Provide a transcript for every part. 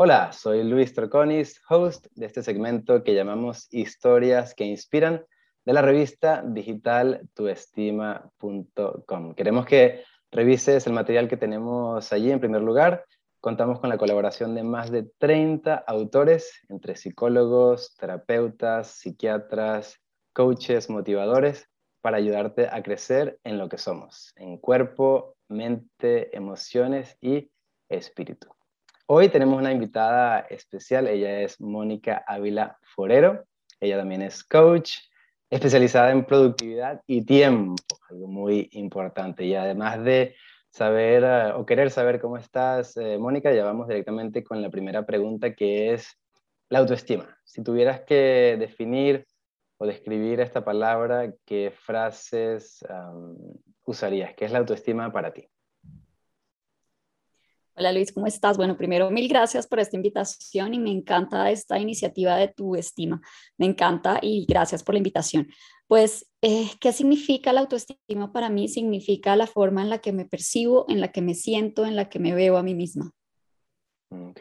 Hola, soy Luis Troconis, host de este segmento que llamamos Historias que Inspiran de la revista digital tuestima.com. Queremos que revises el material que tenemos allí en primer lugar. Contamos con la colaboración de más de 30 autores, entre psicólogos, terapeutas, psiquiatras, coaches, motivadores, para ayudarte a crecer en lo que somos, en cuerpo, mente, emociones y espíritu. Hoy tenemos una invitada especial, ella es Mónica Ávila Forero, ella también es coach, especializada en productividad y tiempo, algo muy importante. Y además de saber eh, o querer saber cómo estás, eh, Mónica, ya vamos directamente con la primera pregunta que es la autoestima. Si tuvieras que definir o describir esta palabra, ¿qué frases usarías? ¿Qué es la autoestima para ti? Hola Luis, ¿cómo estás? Bueno, primero mil gracias por esta invitación y me encanta esta iniciativa de tu estima. Me encanta y gracias por la invitación. Pues, eh, ¿qué significa la autoestima para mí? Significa la forma en la que me percibo, en la que me siento, en la que me veo a mí misma. Ok,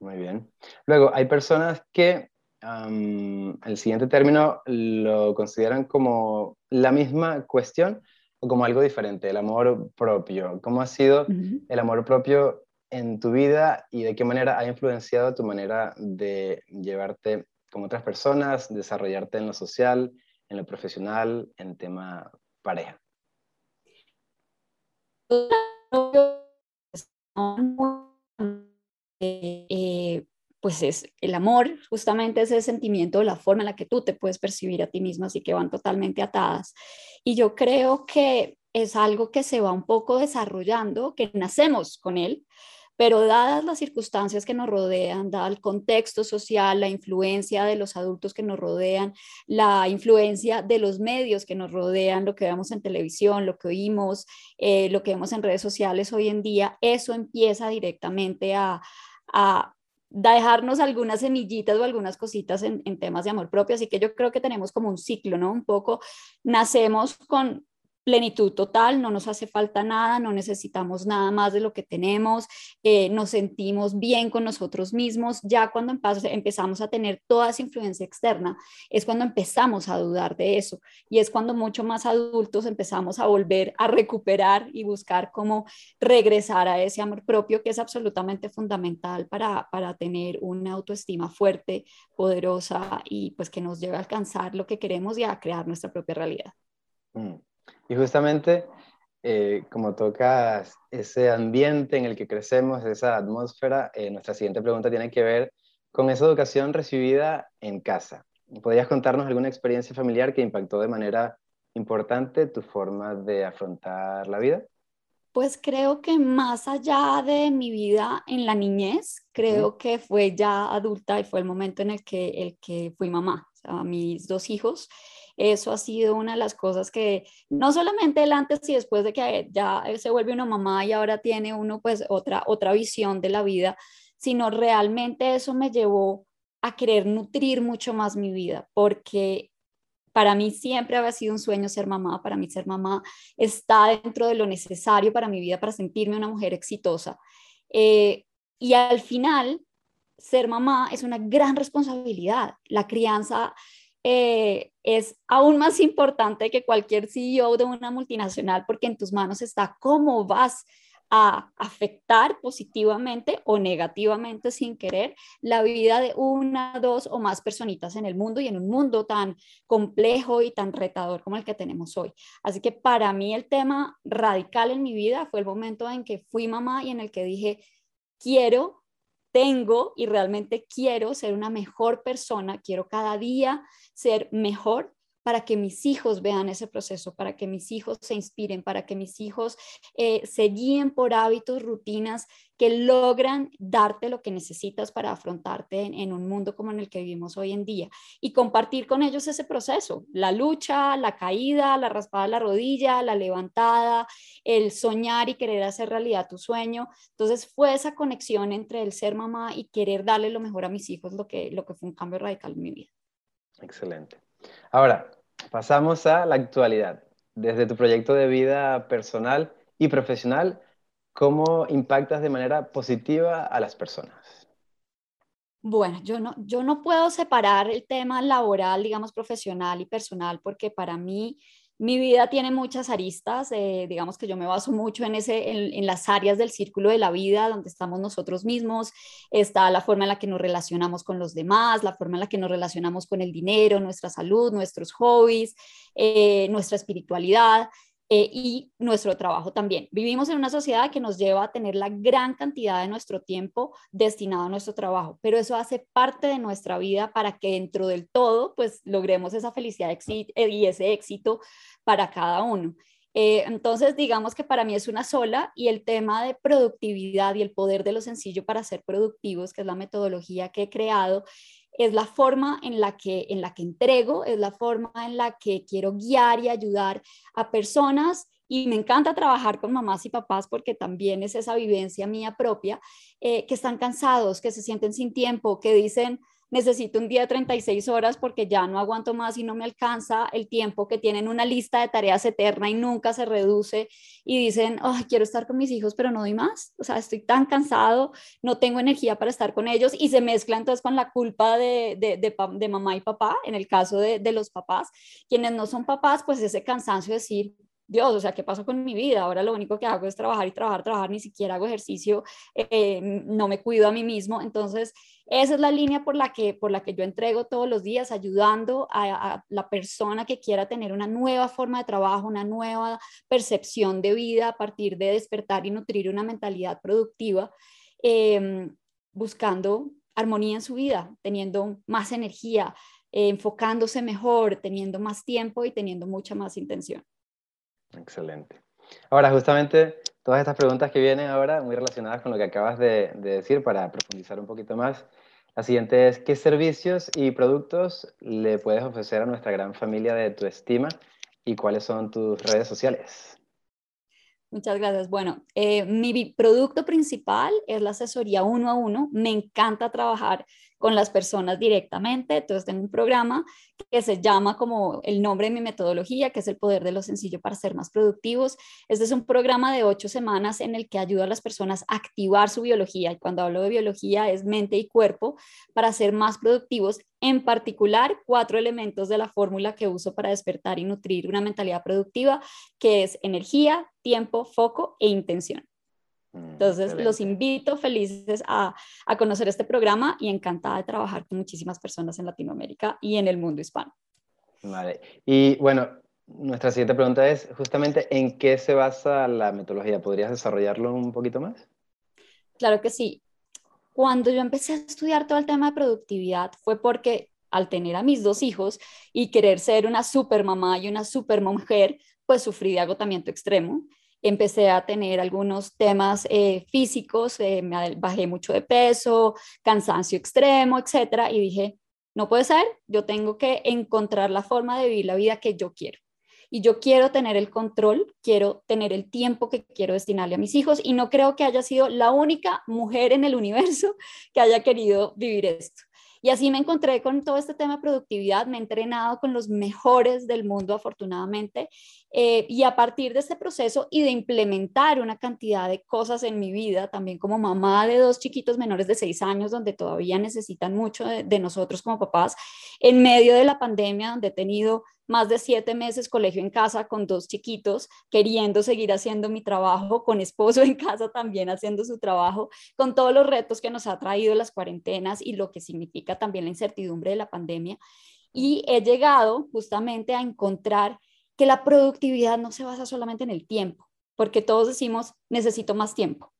muy bien. Luego, hay personas que el siguiente término lo consideran como la misma cuestión o como algo diferente, el amor propio. ¿Cómo ha sido el amor propio en tu vida y de qué manera ha influenciado tu manera de llevarte con otras personas, desarrollarte en lo social, en lo profesional, en tema pareja? Eh, pues es el amor, justamente ese sentimiento, la forma en la que tú te puedes percibir a ti mismo, así que van totalmente atadas. Y yo creo que es algo que se va un poco desarrollando, que nacemos con él, pero dadas las circunstancias que nos rodean, dado el contexto social, la influencia de los adultos que nos rodean, la influencia de los medios que nos rodean, lo que vemos en televisión, lo que oímos, eh, lo que vemos en redes sociales hoy en día, eso empieza directamente a, a dejarnos algunas semillitas o algunas cositas en, en, temas de amor propio. Así que yo creo que tenemos como un ciclo, ¿no? Un poco nacemos con plenitud total, no nos hace falta nada, no necesitamos nada más de lo que tenemos, eh, nos sentimos bien con nosotros mismos. Ya cuando empezamos a tener toda esa influencia externa, es cuando empezamos a dudar de eso y es cuando mucho más adultos empezamos a volver a recuperar y buscar cómo regresar a ese amor propio que es absolutamente fundamental para, para tener una autoestima fuerte, poderosa y pues que nos lleve a alcanzar lo que queremos y a crear nuestra propia realidad. Mm. Y justamente, eh, como tocas ese ambiente en el que crecemos, esa atmósfera, eh, nuestra siguiente pregunta tiene que ver con esa educación recibida en casa. ¿Podrías contarnos alguna experiencia familiar que impactó de manera importante tu forma de afrontar la vida? Pues creo que más allá de mi vida en la niñez, creo que fue ya adulta y fue el momento en el que, el que fui mamá. O sea, mis dos hijos eso ha sido una de las cosas que no solamente el antes y después de que ya se vuelve una mamá y ahora tiene uno pues otra, otra visión de la vida, sino realmente eso me llevó a querer nutrir mucho más mi vida, porque para mí siempre había sido un sueño ser mamá, para mí ser mamá está dentro de lo necesario para mi vida, para sentirme una mujer exitosa. Eh, y al final, ser mamá es una gran responsabilidad. La crianza eh, es aún más importante que cualquier CEO de una multinacional porque en tus manos está cómo vas a afectar positivamente o negativamente sin querer la vida de una, dos o más personitas en el mundo y en un mundo tan complejo y tan retador como el que tenemos hoy. Así que para mí el tema radical en mi vida fue el momento en que fui mamá y en el que dije, quiero tengo y realmente quiero ser una mejor persona, quiero cada día ser mejor para que mis hijos vean ese proceso, para que mis hijos se inspiren, para que mis hijos eh, se guíen por hábitos, rutinas que logran darte lo que necesitas para afrontarte en, un mundo como en el que vivimos hoy en día y compartir con ellos ese proceso, la lucha, la caída, la raspada de la rodilla, la levantada, el soñar y querer hacer realidad tu sueño. Entonces fue esa conexión entre el ser mamá y querer darle lo mejor a mis hijos lo que, lo que fue un cambio radical en mi vida. Excelente. Ahora, pasamos a la actualidad. Desde tu proyecto de vida personal y profesional, ¿cómo impactas de manera positiva a las personas? Bueno, yo no, yo no puedo separar el tema laboral, digamos, profesional y personal, porque para mí mi vida tiene muchas aristas, eh, digamos que yo me baso mucho en, ese, en, las áreas del círculo de la vida donde estamos nosotros mismos, está la forma en la que nos relacionamos con los demás, la forma en la que nos relacionamos con el dinero, nuestra salud, nuestros hobbies, eh, nuestra espiritualidad. Eh, y nuestro trabajo también. Vivimos en una sociedad que nos lleva a tener la gran cantidad de nuestro tiempo destinado a nuestro trabajo, pero eso hace parte de nuestra vida para que dentro del todo, pues logremos esa felicidad eh, y ese éxito para cada uno. Eh, entonces, digamos que para mí es una sola y el tema de productividad y el poder de lo sencillo para ser productivos, que es la metodología que he creado, es la forma en la que, en la que entrego, es la forma en la que quiero guiar y ayudar a personas. Y me encanta trabajar con mamás y papás porque también es esa vivencia mía propia, eh, que están cansados, que se sienten sin tiempo, que dicen, necesito un día de 36 horas porque ya no aguanto más y no me alcanza el tiempo, que tienen una lista de tareas eterna y nunca se reduce y dicen, ay, quiero estar con mis hijos, pero no doy más, o sea, estoy tan cansado, no tengo energía para estar con ellos y se mezcla entonces con la culpa de, de, de, mamá y papá, en el caso de, los papás, quienes no son papás, pues ese cansancio de decir, Dios, o sea, ¿qué pasó con mi vida? Ahora lo único que hago es trabajar y trabajar, trabajar, ni siquiera hago ejercicio, eh, no me cuido a mí mismo. Entonces, esa es la línea por la que, por la que yo entrego todos los días, ayudando a, la persona que quiera tener una nueva forma de trabajo, una nueva percepción de vida a partir de despertar y nutrir una mentalidad productiva, em, buscando armonía en su vida, teniendo más energía, enfocándose mejor, teniendo más tiempo y teniendo mucha más intención. Excelente. Ahora, justamente todas estas preguntas que vienen ahora, muy relacionadas con lo que acabas de, de decir, para profundizar un poquito más, la siguiente es, ¿qué servicios y productos le puedes ofrecer a nuestra gran familia de tu estima y cuáles son tus redes sociales? Muchas gracias. Bueno, eh, mi producto principal es la asesoría uno a uno. Me encanta trabajar con las personas directamente. Entonces tengo un programa que se llama como el nombre de mi metodología, que es el poder de lo sencillo para ser más productivos. Este es un programa de ocho semanas en el que ayuda a las personas a activar su biología. Y cuando hablo de biología es mente y cuerpo para ser más productivos. En particular, cuatro elementos de la fórmula que uso para despertar y nutrir una mentalidad productiva, que es energía, tiempo, foco e intención. Mm, Entonces, los invito felices a, a, conocer este programa y encantada de trabajar con muchísimas personas en Latinoamérica y en el mundo hispano. Vale. Y bueno, nuestra siguiente pregunta es justamente en qué se basa la metodología. ¿Podrías desarrollarlo un poquito más? Claro que sí. Cuando yo empecé a estudiar todo el tema de productividad fue porque al tener a mis dos hijos y querer ser una super mamá y una super mujer, pues sufrí de agotamiento extremo empecé a tener algunos temas eh, físicos, eh, me bajé mucho de peso, cansancio extremo, etcétera, y dije, no puede ser, yo tengo que encontrar la forma de vivir la vida que yo quiero. Y yo quiero tener el control, quiero tener el tiempo que quiero destinarle a mis hijos y no creo que haya sido la única mujer en el universo que haya querido vivir esto. Y así me encontré con todo este tema de productividad, me he entrenado con los mejores del mundo, afortunadamente, eh, y a partir de este proceso y de implementar una cantidad de cosas en mi vida, también como mamá de dos chiquitos menores de seis años, donde todavía necesitan mucho de nosotros como papás, en medio de la pandemia, donde he tenido más de siete meses colegio en casa con dos chiquitos, queriendo seguir haciendo mi trabajo, con esposo en casa también haciendo su trabajo, con todos los retos que nos ha traído las cuarentenas y lo que significa también la incertidumbre de la pandemia. Y he llegado justamente a encontrar que la productividad no se basa solamente en el tiempo, porque todos decimos, necesito más tiempo.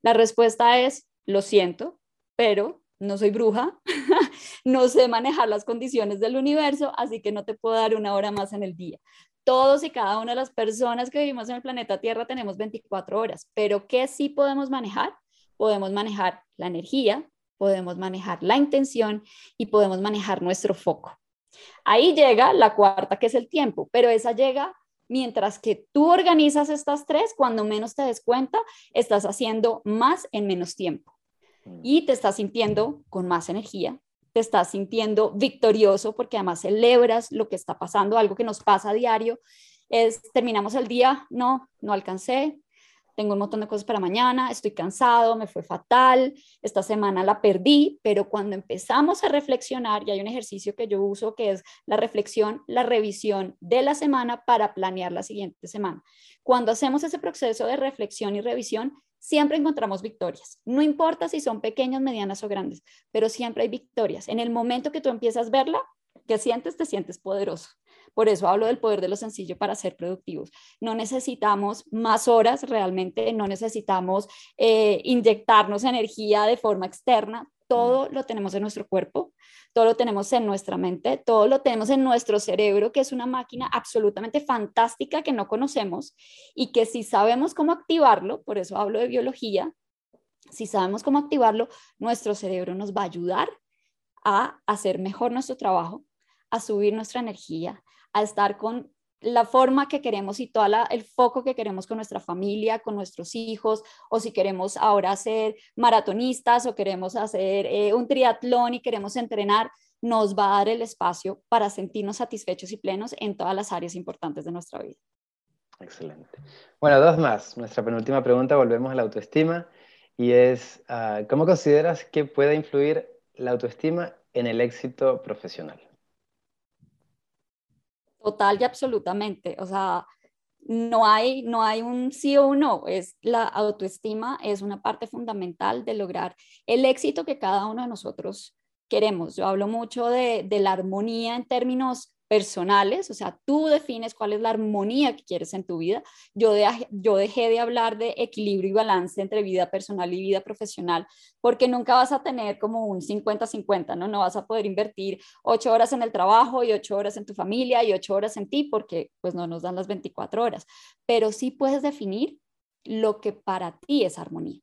La respuesta es, lo siento, pero no soy bruja, no sé manejar las condiciones del universo, así que no te puedo dar una hora más en el día. Todos y cada una de las personas que vivimos en el planeta Tierra tenemos 24 horas, pero ¿qué sí podemos manejar? Podemos manejar la energía, podemos manejar la intención y podemos manejar nuestro foco. Ahí llega la cuarta, que es el tiempo, pero esa llega mientras que tú organizas estas tres, cuando menos te des cuenta, estás haciendo más en menos tiempo. Mm. y te estás sintiendo con más energía, te estás sintiendo victorioso porque además celebras lo que está pasando, algo que nos pasa a diario, es terminamos el día, no, no alcancé, tengo un montón de cosas para mañana, estoy cansado, me fue fatal, esta semana la perdí, pero cuando empezamos a reflexionar, y hay un ejercicio que yo uso que es la reflexión, la revisión de la semana para planear la siguiente semana. Cuando hacemos ese proceso de reflexión y revisión, siempre encontramos victorias. No importa si son pequeñas, medianas o grandes, pero siempre hay victorias. En el momento que tú empiezas a verla, que sientes? Te sientes poderoso. Por eso hablo del poder de lo sencillo para ser productivos. No necesitamos más horas realmente, no necesitamos eh, inyectarnos energía de forma externa. Todo lo tenemos en nuestro cuerpo, todo lo tenemos en nuestra mente, todo lo tenemos en nuestro cerebro, que es una máquina absolutamente fantástica que no conocemos y que si sabemos cómo activarlo, por eso hablo de biología, si sabemos cómo activarlo, nuestro cerebro nos va a ayudar a hacer mejor nuestro trabajo, a subir nuestra energía, a estar con la forma que queremos y todo el foco que queremos con nuestra familia, con nuestros hijos, o si queremos ahora ser maratonistas o queremos hacer eh, un triatlón y queremos entrenar, nos va a dar el espacio para sentirnos satisfechos y plenos en todas las áreas importantes de nuestra vida. Excelente. Bueno, dos más. Nuestra penúltima pregunta, volvemos a la autoestima, y es, ah, ¿cómo consideras que puede influir la autoestima en el éxito profesional? Total y absolutamente. O sea, no hay, no hay un sí o un no. Es la autoestima es una parte fundamental de lograr el éxito que cada uno de nosotros queremos. Yo hablo mucho de, de la armonía en términos personales, o sea, tú defines cuál es la armonía que quieres en tu vida. Yo, yo dejé de hablar de equilibrio y balance entre vida personal y vida profesional, porque nunca vas a tener como un 50-50, ¿no? No vas a poder invertir ocho horas en el trabajo y ocho horas en tu familia y ocho horas en ti, porque pues no nos dan las 24 horas, pero sí puedes definir lo que para ti es armonía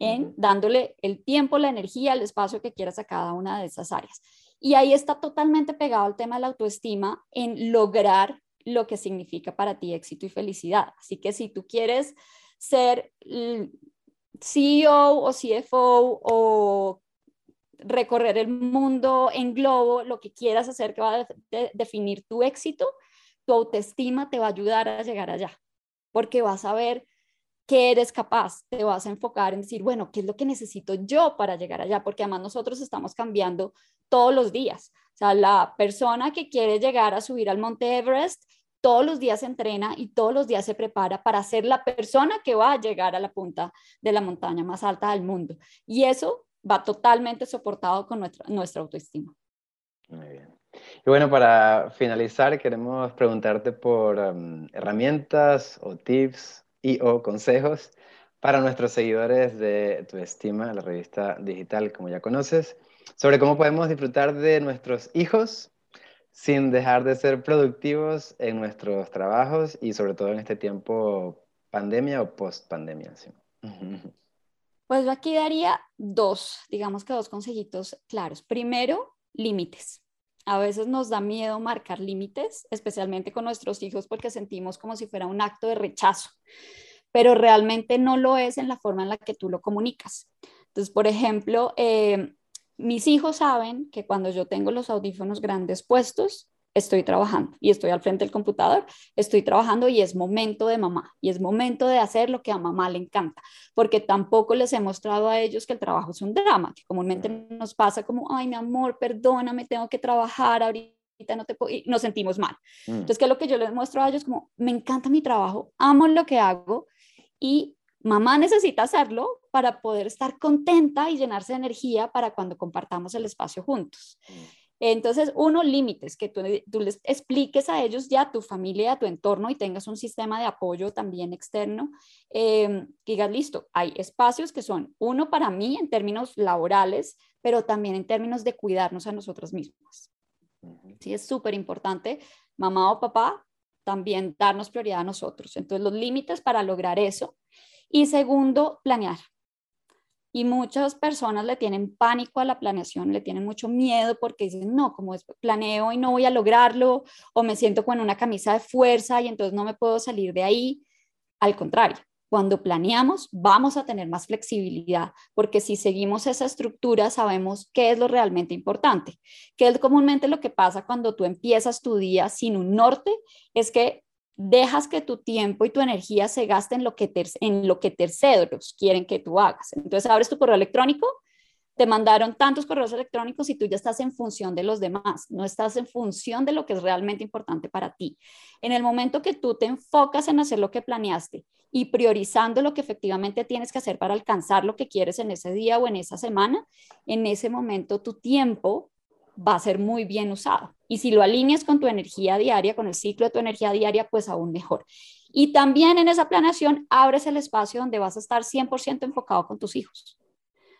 en dándole el tiempo, la energía, el espacio que quieras a cada una de esas áreas. Y ahí está totalmente pegado el tema de la autoestima en lograr lo que significa para ti éxito y felicidad. Así que si tú quieres ser CEO o CFO o recorrer el mundo en globo, lo que quieras hacer que va a definir tu éxito, tu autoestima te va a ayudar a llegar allá, porque vas a ver que eres capaz, te vas a enfocar en decir, bueno, ¿qué es lo que necesito yo para llegar allá? Porque además nosotros estamos cambiando todos los días. O sea, la persona que quiere llegar a subir al Monte Everest, todos los días se entrena y todos los días se prepara para ser la persona que va a llegar a la punta de la montaña más alta del mundo. Y eso va totalmente soportado con nuestra, nuestra autoestima. Muy bien. Y bueno, para finalizar, queremos preguntarte por um, herramientas o tips y o consejos para nuestros seguidores de Tu Estima, la revista digital, como ya conoces, sobre cómo podemos disfrutar de nuestros hijos sin dejar de ser productivos en nuestros trabajos y sobre todo en este tiempo pandemia o post pandemia. Pues yo aquí daría dos, digamos que dos consejitos claros. Primero, límites. A veces nos da miedo marcar límites, especialmente con nuestros hijos, porque sentimos como si fuera un acto de rechazo, pero realmente no lo es en la forma en la que tú lo comunicas. Entonces, por ejemplo, eh, mis hijos saben que cuando yo tengo los audífonos grandes puestos, estoy trabajando y estoy al frente del computador, estoy trabajando y es momento de mamá y es momento de hacer lo que a mamá le encanta, porque tampoco les he mostrado a ellos que el trabajo es un drama, que comúnmente nos pasa como, ay, mi amor, perdóname, tengo que trabajar ahorita, no te puedo, y nos sentimos mal. Mm. Entonces, ¿qué es lo que yo les muestro a ellos? Como, me encanta mi trabajo, amo lo que hago y mamá necesita hacerlo para poder estar contenta y llenarse de energía para cuando compartamos el espacio juntos. Mm. Entonces, uno, límites, que tú, les expliques a ellos ya, a tu familia, a tu entorno y tengas un sistema de apoyo también externo. Eh, digas, listo, hay espacios que son, uno para mí en términos laborales, pero también en términos de cuidarnos a nosotros mismos. Sí, es súper importante, mamá o papá, también darnos prioridad a nosotros. Entonces, los límites para lograr eso. Y segundo, planear. Y muchas personas le tienen pánico a la planeación, le tienen mucho miedo porque dicen, no, como planeo y no voy a lograrlo, o me siento con una camisa de fuerza y entonces no me puedo salir de ahí. Al contrario, cuando planeamos vamos a tener más flexibilidad, porque si seguimos esa estructura sabemos qué es lo realmente importante, que es comúnmente lo que pasa cuando tú empiezas tu día sin un norte, es que dejas que tu tiempo y tu energía se gasten en lo que, en lo que terceros quieren que tú hagas. Entonces abres tu correo electrónico, te mandaron tantos correos electrónicos y tú ya estás en función de los demás, no estás en función de lo que es realmente importante para ti. En el momento que tú te enfocas en hacer lo que planeaste y priorizando lo que efectivamente tienes que hacer para alcanzar lo que quieres en ese día o en esa semana, en ese momento tu tiempo va a ser muy bien usado. Y si lo alineas con tu energía diaria, con el ciclo de tu energía diaria, pues aún mejor. Y también en esa planeación abres el espacio donde vas a estar 100% enfocado con tus hijos.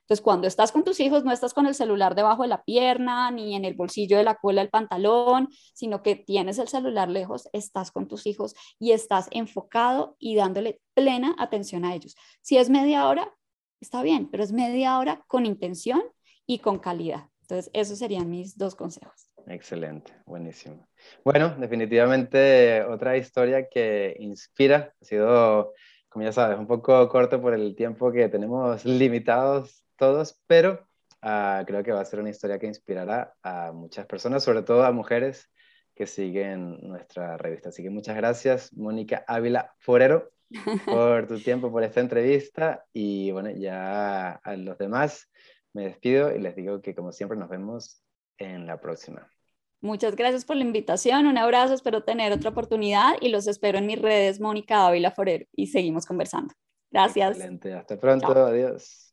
Entonces, cuando estás con tus hijos, no estás con el celular debajo de la pierna ni en el bolsillo de la cola del pantalón, sino que tienes el celular lejos, estás con tus hijos y estás enfocado y dándole plena atención a ellos. Si es media hora, está bien, pero es media hora con intención y con calidad. Entonces, esos serían mis dos consejos. Excelente, buenísimo. Bueno, definitivamente otra historia que inspira. Ha sido, como ya sabes, un poco corto por el tiempo que tenemos limitados todos, pero ah, creo que va a ser una historia que inspirará a muchas personas, sobre todo a mujeres que siguen nuestra revista. Así que muchas gracias, Mónica Ávila Forero, por tu tiempo, por esta entrevista y bueno, ya a los demás me despido y les digo que como siempre nos vemos en la próxima. Muchas gracias por la invitación, un abrazo, espero tener otra oportunidad y los espero en mis redes Mónica Ávila Forero y seguimos conversando. Gracias. Excelente, hasta pronto, adiós.